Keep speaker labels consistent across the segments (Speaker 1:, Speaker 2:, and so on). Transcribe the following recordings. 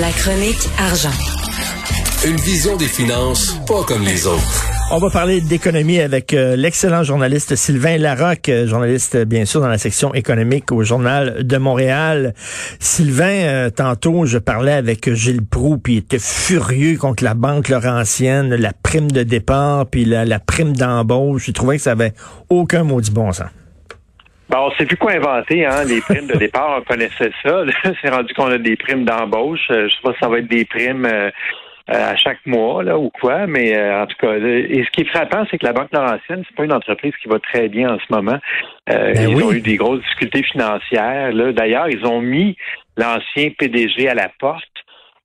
Speaker 1: La chronique argent.
Speaker 2: Une vision des finances pas comme les autres.
Speaker 3: On va parler d'économie avec euh, l'excellent journaliste Sylvain Larocque, euh, journaliste euh, bien sûr dans la section économique au Journal de Montréal. Sylvain, tantôt je parlais avec Gilles Proux, puis il était furieux contre la banque Laurentienne, la prime de départ, puis la, la prime d'embauche. Il trouvait que ça avait aucun maudit bon sens.
Speaker 4: Ben, on sait plus quoi inventer, hein. Les primes de départ, on connaissait ça. C'est rendu qu'on a des primes d'embauche. Je sais pas si ça va être des primes à chaque mois là ou quoi, mais en tout cas, et ce qui est frappant, c'est que la Banque Laurentienne, c'est pas une entreprise qui va très bien en ce moment. Euh, ils ont eu des grosses difficultés financières. Là, d'ailleurs, ils ont mis l'ancien PDG à la porte.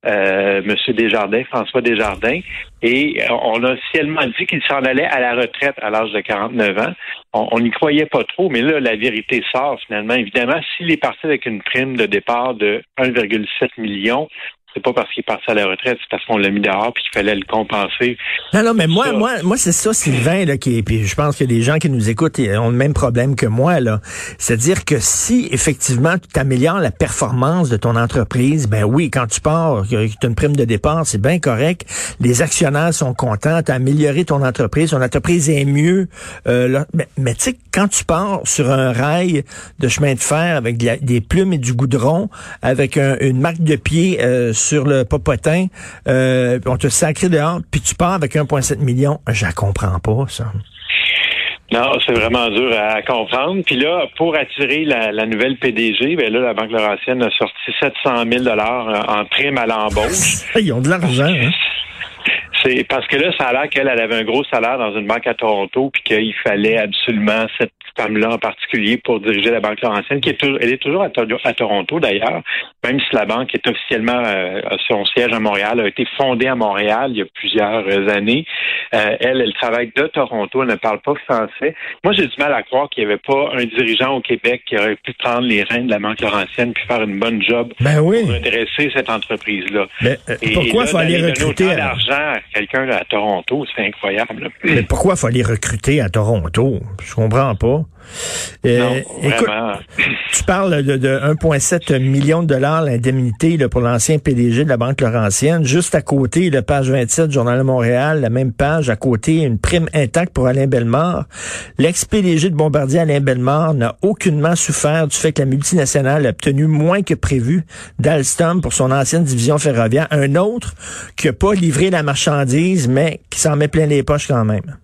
Speaker 4: Euh, Monsieur Desjardins, François Desjardins, et on a officiellement dit qu'il s'en allait à la retraite à l'âge de 49 ans. On n'y croyait pas trop, mais là, la vérité sort finalement. Évidemment, s'il est parti avec une prime de départ de 1,7 million, c'est pas parce qu'il est parti à la retraite, c'est parce qu'on l'a mis dehors puis qu'il fallait le compenser.
Speaker 3: Non, non, mais moi, moi, moi, c'est ça, Sylvain, là, qui, puis je pense que les gens qui nous écoutent ont le même problème que moi, là. C'est-à-dire que si, effectivement, tu améliores la performance de ton entreprise, ben oui, quand tu pars, tu as une prime de départ, c'est bien correct. Les actionnaires sont contents, tu as amélioré ton entreprise, ton entreprise est mieux. Euh, mais, mais tu sais, quand tu pars sur un rail de chemin de fer avec des plumes et du goudron, avec une marque de pied euh, sur le popotin, euh, on te sacré dehors, puis tu pars avec 1,7 million. Je la comprends pas, ça.
Speaker 4: Non, c'est vraiment dur à comprendre. Puis là, pour attirer la, nouvelle PDG, ben là, la Banque Laurentienne a sorti 700 000 dollars en prime à l'embauche.
Speaker 3: Ils ont de l'argent. Hein?
Speaker 4: C'est parce que là, ça a l'air qu'elle avait un gros salaire dans une banque à Toronto, puis qu'il fallait absolument cette femme-là en particulier pour diriger la Banque Laurentienne, qui est toujours, elle est toujours à, Toronto d'ailleurs, même si la banque est officiellement euh, son siège à Montréal, a été fondée à Montréal il y a plusieurs années. Euh, elle, elle travaille de Toronto, elle ne parle pas français. Moi, j'ai du mal à croire qu'il n'y avait pas un dirigeant au Québec qui aurait pu prendre les rênes de la Banque Laurentienne puis faire une bonne job
Speaker 3: ben
Speaker 4: pour intéresser cette entreprise-là.
Speaker 3: Mais euh, pourquoi il faut aller recruter
Speaker 4: à... à quelqu'un à Toronto, c'est incroyable.
Speaker 3: Mais pourquoi faut aller recruter à Toronto? Je comprends pas.
Speaker 4: Euh, écoute,
Speaker 3: tu parles de, 1,7 million de dollars l'indemnité pour l'ancien PDG de la Banque Laurentienne. Juste à côté, la page 27 Journal de Montréal, la même page, à côté, une prime intacte pour Alain Bellemare. L'ex-PDG de Bombardier, Alain Bellemare, n'a aucunement souffert du fait que la multinationale a obtenu moins que prévu d'Alstom pour son ancienne division ferroviaire. Un autre qui n'a pas livré la marchandise, mais qui s'en met plein les poches quand même.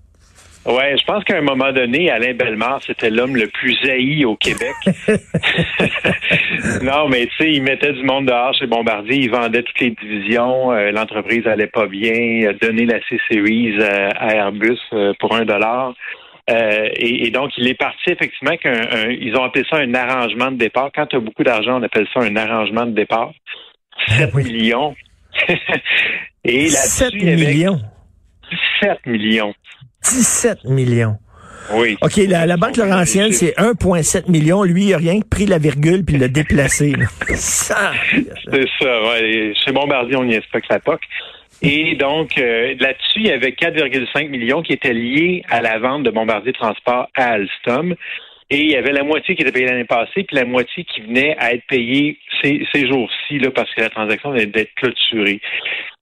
Speaker 4: Ouais, je pense qu'à un moment donné, Alain Bellemare, c'était l'homme le plus haï au Québec. non, mais tu sais, il mettait du monde dehors chez Bombardier, il vendait toutes les divisions, euh, l'entreprise allait pas bien, il a donné la C-Series euh, à Airbus euh, pour un dollar. et, donc, il est parti effectivement qu'ils ont appelé ça un arrangement de départ. Quand tu as beaucoup d'argent, on appelle ça un arrangement de départ. 7 ah millions.
Speaker 3: et 7 millions.
Speaker 4: 7 millions.
Speaker 3: 17 millions.
Speaker 4: Oui.
Speaker 3: OK, la, Banque Laurentienne, c'est 1,7 million. Lui, il a rien que pris la virgule puis l'a déplacé.
Speaker 4: ça. C'est ça, ouais. Chez Bombardier, on n'y pas que la POC. Et donc, euh, là-dessus, il y avait 4,5 millions qui étaient liés à la vente de Bombardier Transport à Alstom. Et il y avait la moitié qui était payée l'année passée, puis la moitié qui venait à être payée ces, ces jours-ci, là, parce que la transaction venait d'être clôturée.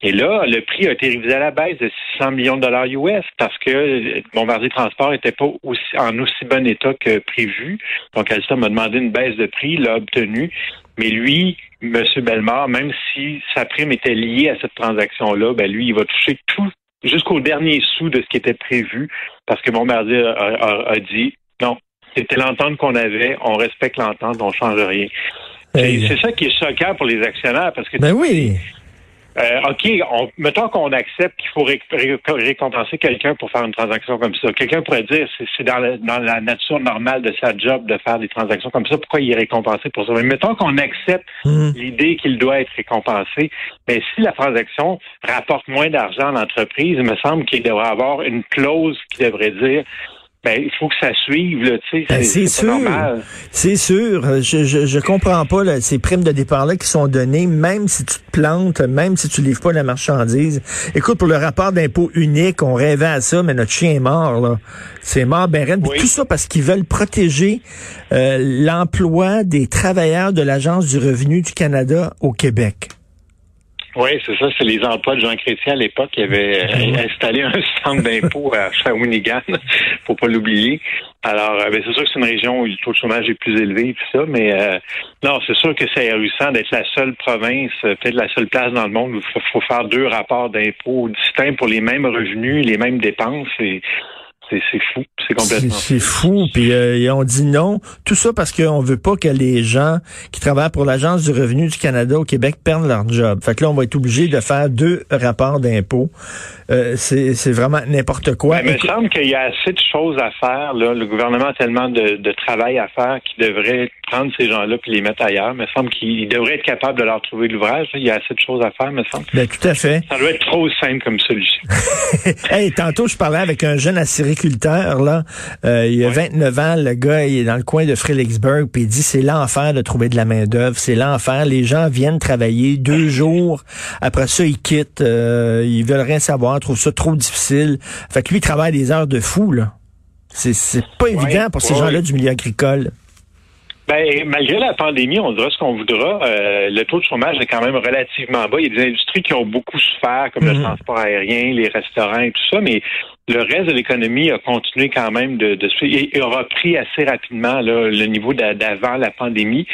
Speaker 4: Et là, le prix a été révisé à la baisse de 600 millions de dollars US parce que Bombardier Transport n'était pas aussi, en aussi bon état que prévu. Donc, Alstom a demandé une baisse de prix, l'a obtenu. Mais lui, M. Bellemare, même si sa prime était liée à cette transaction-là, ben lui, il va toucher tout jusqu'au dernier sou de ce qui était prévu parce que Bombardier a, a dit non, c'était l'entente qu'on avait. On respecte l'entente, on change rien. C'est ça qui est choquant pour les actionnaires parce que
Speaker 3: ben oui.
Speaker 4: Euh, OK, on, mettons qu'on accepte qu'il faut récompenser quelqu'un pour faire une transaction comme ça. Quelqu'un pourrait dire c'est dans, dans, la nature normale de sa job de faire des transactions comme ça. Pourquoi il est récompensé pour ça? Mais mettons qu'on accepte hmm. l'idée qu'il doit être récompensé. Mais si la transaction rapporte moins d'argent à l'entreprise, il me semble qu'il devrait avoir une clause qui devrait dire ben, il faut que ça suive, là, tu sais. Ben, c'est sûr.
Speaker 3: C'est sûr. Je, je, je, comprends pas là, ces primes de départ-là qui sont données, même si tu te plantes, même si tu livres pas la marchandise. Écoute, pour le rapport d'impôt unique, on rêvait à ça, mais notre chien est mort, là. C'est mort, ben Tout ça parce qu'ils veulent protéger euh, l'emploi des travailleurs de l'Agence du revenu du Canada au Québec.
Speaker 4: Oui, c'est ça. C'est les emplois de Jean Chrétien à l'époque qui avait euh, installé un centre d'impôt à Shawinigan, faut pas l'oublier. Alors, euh, ben, c'est sûr que c'est une région où le taux de chômage est plus élevé et tout ça, mais euh, non, c'est sûr que c'est ahurissant d'être la seule province, peut-être la seule place dans le monde où il faut, faire deux rapports d'impôts distincts pour les mêmes revenus, les mêmes dépenses. Et c'est fou, c'est complètement
Speaker 3: C'est fou, puis euh, on dit non. Tout ça parce qu'on veut pas que les gens qui travaillent pour l'Agence du revenu du Canada au Québec perdent leur job. Fait que là, on va être obligé de faire deux rapports d'impôts. Euh, c'est vraiment n'importe quoi.
Speaker 4: il me semble qu'il y a assez de choses à faire. Là. Le gouvernement a tellement de, de travail à faire qu'il devrait prendre ces gens-là puis les mettre ailleurs. Il me semble qu'il devrait être capable de leur trouver l'ouvrage. Il y a assez de choses à faire, me semble.
Speaker 3: Ben, tout à fait.
Speaker 4: Ça doit être trop simple comme solution.
Speaker 3: hey, tantôt, je parlais avec un jeune là. Euh, il a 29 ans, le gars, il est dans le coin de Fredericksburg, puis il dit c'est l'enfer de trouver de la main-d'œuvre. C'est l'enfer. Les gens viennent travailler deux jours. Après ça, ils quittent. Euh, ils veulent rien savoir, trouvent ça trop difficile. Fait que lui, il travaille des heures de fou, là. C'est pas évident pour ces gens-là du milieu agricole.
Speaker 4: Ben, malgré la pandémie, on dira ce qu'on voudra. Euh, le taux de chômage est quand même relativement bas. Il y a des industries qui ont beaucoup souffert, comme le mhm. transport aérien, les restaurants et tout ça, mais le reste de l'économie a continué quand même de, de et, aura pris assez rapidement là, le niveau d'avant la pandémie.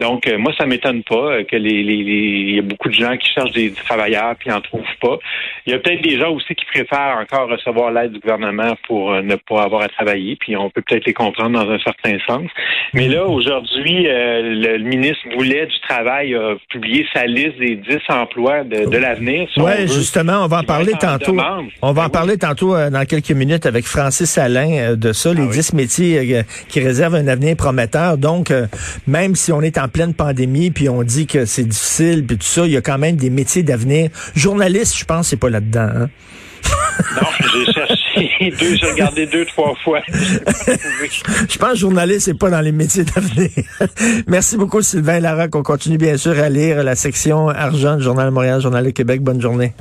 Speaker 4: Donc, euh, moi, ça m'étonne pas euh, que les, les, il y a beaucoup de gens qui cherchent des travailleurs puis en trouvent pas. Il y a peut-être des gens aussi qui préfèrent encore recevoir l'aide du gouvernement pour euh, ne pas avoir à travailler, puis on peut peut-être les comprendre dans un certain sens. Mais là, aujourd'hui, le ministre voulait du travail a publié sa liste des 10 emplois de, de l'avenir.
Speaker 3: oui, justement, on va en parler tantôt. On va en ben parler tantôt dans quelques minutes avec Francis Alain euh, de ça, les ah dix métiers euh, qui réservent un avenir prometteur. Donc, euh, même si on est en pleine pandémie, puis on dit que c'est difficile, puis tout ça, il y a quand même des métiers d'avenir. Journaliste, je pense, c'est pas là-dedans. Hein?
Speaker 4: Non, j'ai cherché deux, j'ai regardé deux, trois fois.
Speaker 3: je pense que journaliste, c'est pas dans les métiers d'avenir. Merci beaucoup, Sylvain Lara, qu'on continue bien sûr à lire la section argent du Journal de Montréal, Journal de Québec. Bonne journée.